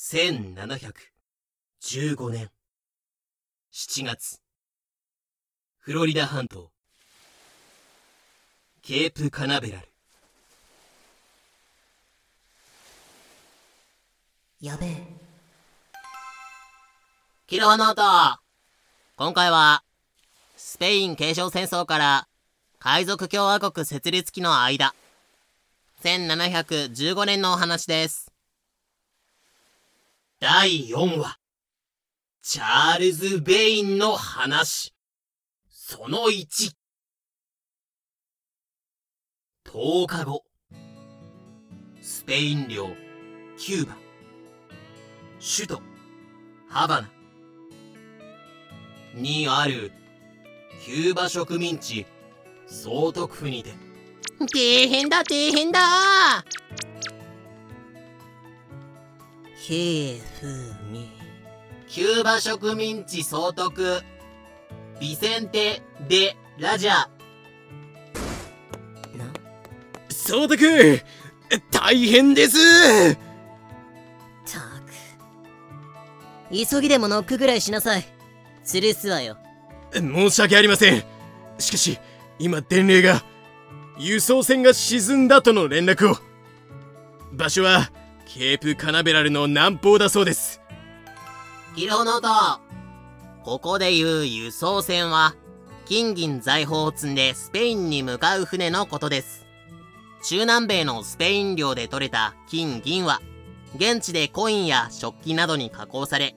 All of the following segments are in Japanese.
1715年7月フロリダ半島ケープカナベラルやべえ。キルホノート今回は、スペイン継承戦争から海賊共和国設立期の間、1715年のお話です。第4話チャールズ・ベインの話。その1 10日後。スペイン領。キューバ。首都。ハバナ。にある。キューバ植民地。総督府にて。大変だ大変だ。ひえふみ。キューバ植民地総督ビセンテ・デ・ラジャな、総督大変ですたく。急ぎでもノックぐらいしなさい。吊るすわよ。申し訳ありませんしかし今伝令が輸送船が沈んだとの連絡を場所はケープカナベラルの南方だそうですキルホノートここで言う輸送船は、金銀財宝を積んでスペインに向かう船のことです。中南米のスペイン領で採れた金銀は、現地でコインや食器などに加工され、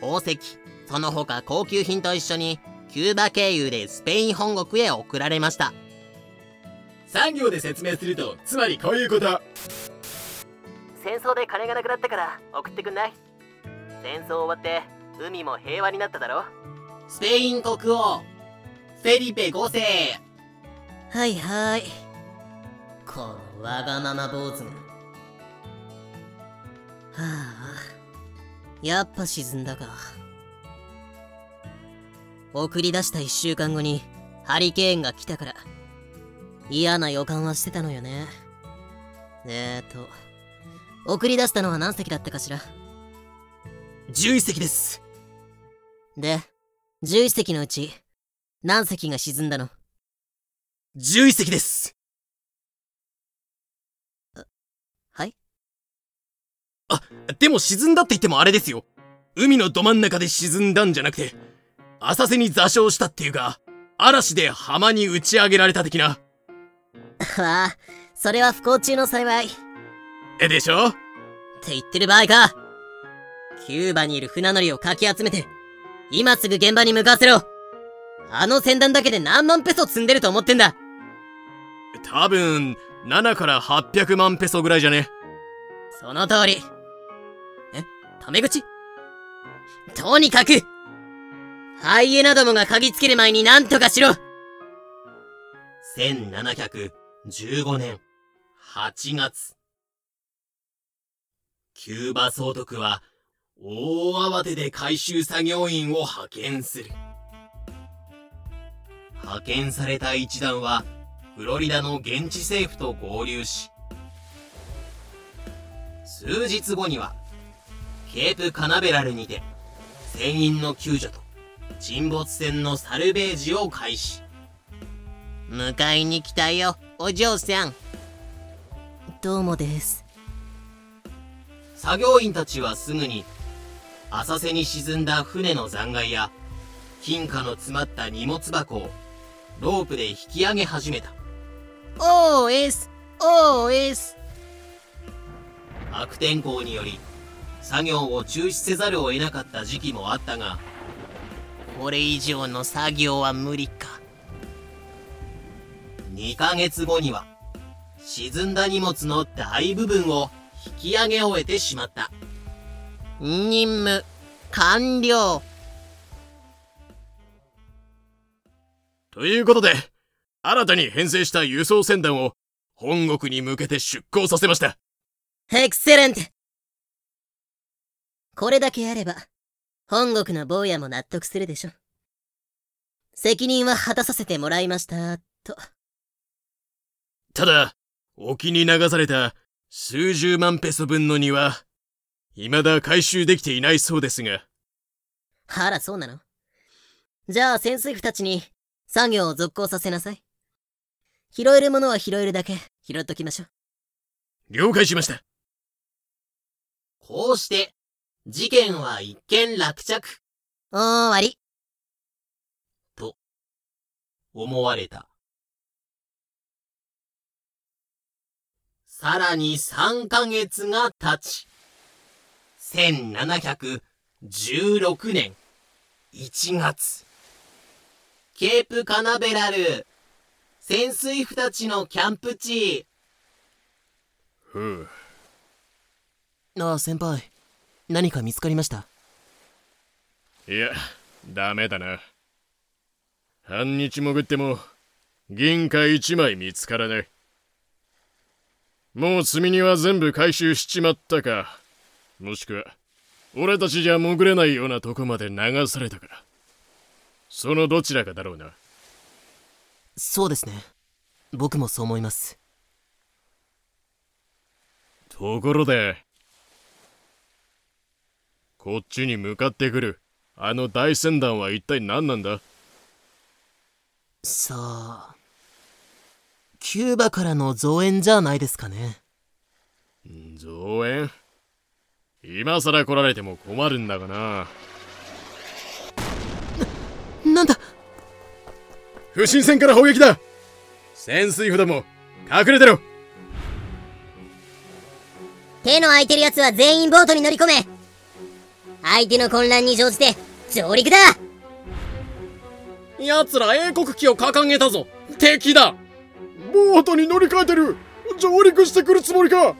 宝石、その他高級品と一緒に、キューバ経由でスペイン本国へ送られました。産業で説明するとつまりこういうこと戦争で金がなくなったから送ってくんない？戦争終わって海も平和になっただろ？スペイン国王フェリペ5世はいはい。このわがまま坊主が。はあ、やっぱ沈んだか。送り出した一週間後にハリケーンが来たから、嫌な予感はしてたのよね。えーと、送り出したのは何隻だったかしら？11隻です。で、11隻のうち、何隻が沈んだの？11隻です。はい？でも沈んだって言ってもあれですよ。海のど真ん中で沈んだんじゃなくて浅瀬に座礁したっていうか嵐で浜に打ち上げられた的な。ああ、それは不幸中の幸い。でしょ？言ってる場合か。キューバにいる船乗りをかき集めて、今すぐ現場に向かわせろ。あの船団だけで何万ペソ積んでると思ってんだ。多分7から800万ペソぐらいじゃね？その通り。え、タメ口？とにかくハイエナどもが嗅ぎつける前に何とかしろ1715年8月キューバ総督は大慌てで回収作業員を派遣する。派遣された一団はフロリダの現地政府と合流し数日後にはケープカナベラルにて船員の救助と沈没船のサルベージを開始。迎えに来たよお嬢さん。どうもです。作業員たちはすぐに浅瀬に沈んだ船の残骸や金貨の詰まった荷物箱をロープで引き上げ始めた。OS OS 悪天候により作業を中止せざるを得なかった時期もあったがこれ以上の作業は無理か。2ヶ月後には沈んだ荷物の大部分を引き上げ終えてしまった任務完了ということで新たに編成した輸送船団を本国に向けて出港させましたエクセレントこれだけあれば、本国の坊やも納得するでしょ。責任は果たさせてもらいました、と。ただ沖に流された数十万ペソ分の荷は未だ回収できていないそうですが。あら、そうなの？じゃあ潜水夫たちに作業を続行させなさい。拾えるものは拾えるだけ拾っときましょう。了解しました。こうして、事件は一件落着、終わり。と、思われた。さらに3ヶ月が経ち、1716年1月、ケープカナベラル、潜水夫たちのキャンプ地、ふう。ああ、先輩。何か見つかりました？いや、ダメだな。半日潜っても、銀貨一枚見つからない。もう積み荷は全部回収しちまったか。もしくは、俺たちじゃ潜れないようなとこまで流されたか。そのどちらかだろうな。そうですね。僕もそう思います。ところで、こっちに向かってくる、あの大船団は一体何なんだ？さあ。キューバからの増援じゃないですかね。増援今さら来られても困るんだがな。なんだ？不審船から砲撃だ。潜水夫ども、隠れてろ。手の空いてる奴は全員ボートに乗り込め。相手の混乱に乗じて上陸だ。奴ら英国旗を掲げたぞ。敵だボートに乗り換えてる。上陸してくるつもりか。く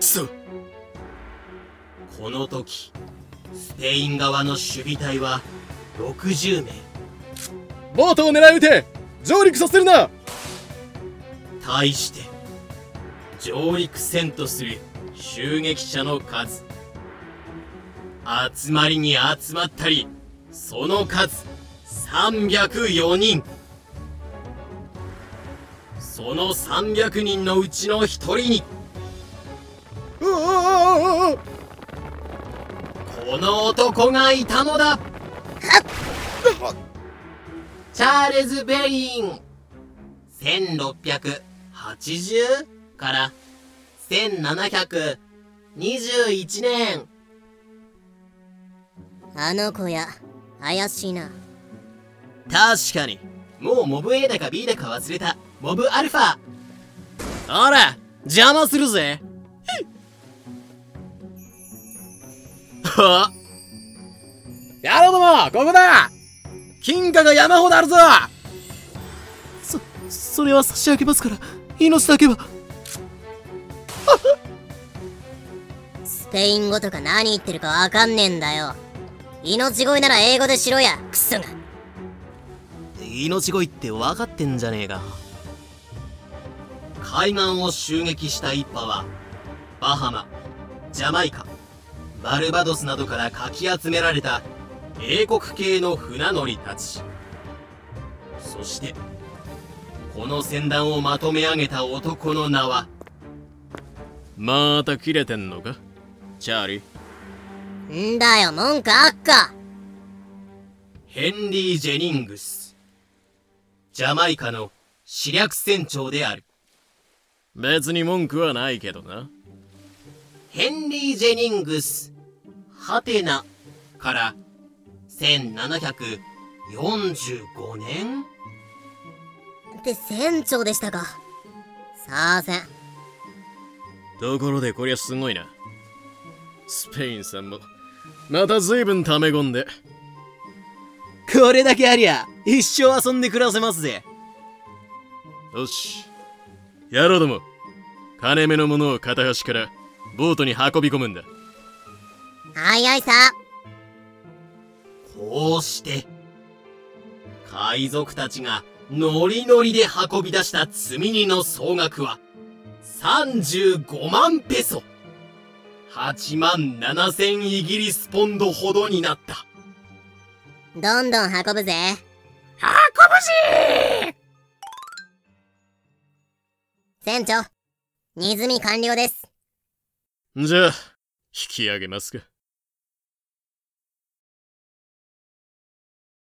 そこの時、スペイン側の守備隊は60名。ボートを狙い撃て。上陸させるな。対して上陸せんとする襲撃者の数。集まりに集まったりその数304人その300人のうちの1人に。この男がいたのだ。チャールズ・ベリン。1680から1721年。あの子や怪しいな。確かにもうモブ A だか B だか忘れた。モブアルファ。あら邪魔するぜ。は やろうどもここだ。金貨が山ほどあるぞ。そ、それは差し上げますから、命だけは。スペイン語とか何言ってるかわかんねえんだよ。命乞いなら英語でしろやクソが命乞いって分かってんじゃねえか。海岸を襲撃した一派はバハマジャマイカバルバドスなどからかき集められた英国系の船乗りたちそしてこの船団をまとめ上げた男の名はまた切れてんのかチャーリーんだよ文句あっかヘンリー・ジェニングスジャマイカの試略船長である。別に文句はないけどな。ヘンリー・ジェニングスハテナから1745年？って船長でしたか。さあせん。ところでこりゃすごいな。スペインさんもまた随分溜め込んでこれだけありゃ、一生遊んで暮らせますぜ。よし。やろうども金目のものを片端からボートに運び込むんだ。はいはいさこうして海賊たちがノリノリで運び出した積み荷の総額は35万ペソ。8万7千イギリスポンドほどになったどんどん運ぶぜ。船長荷積み完了です。じゃあき上げますか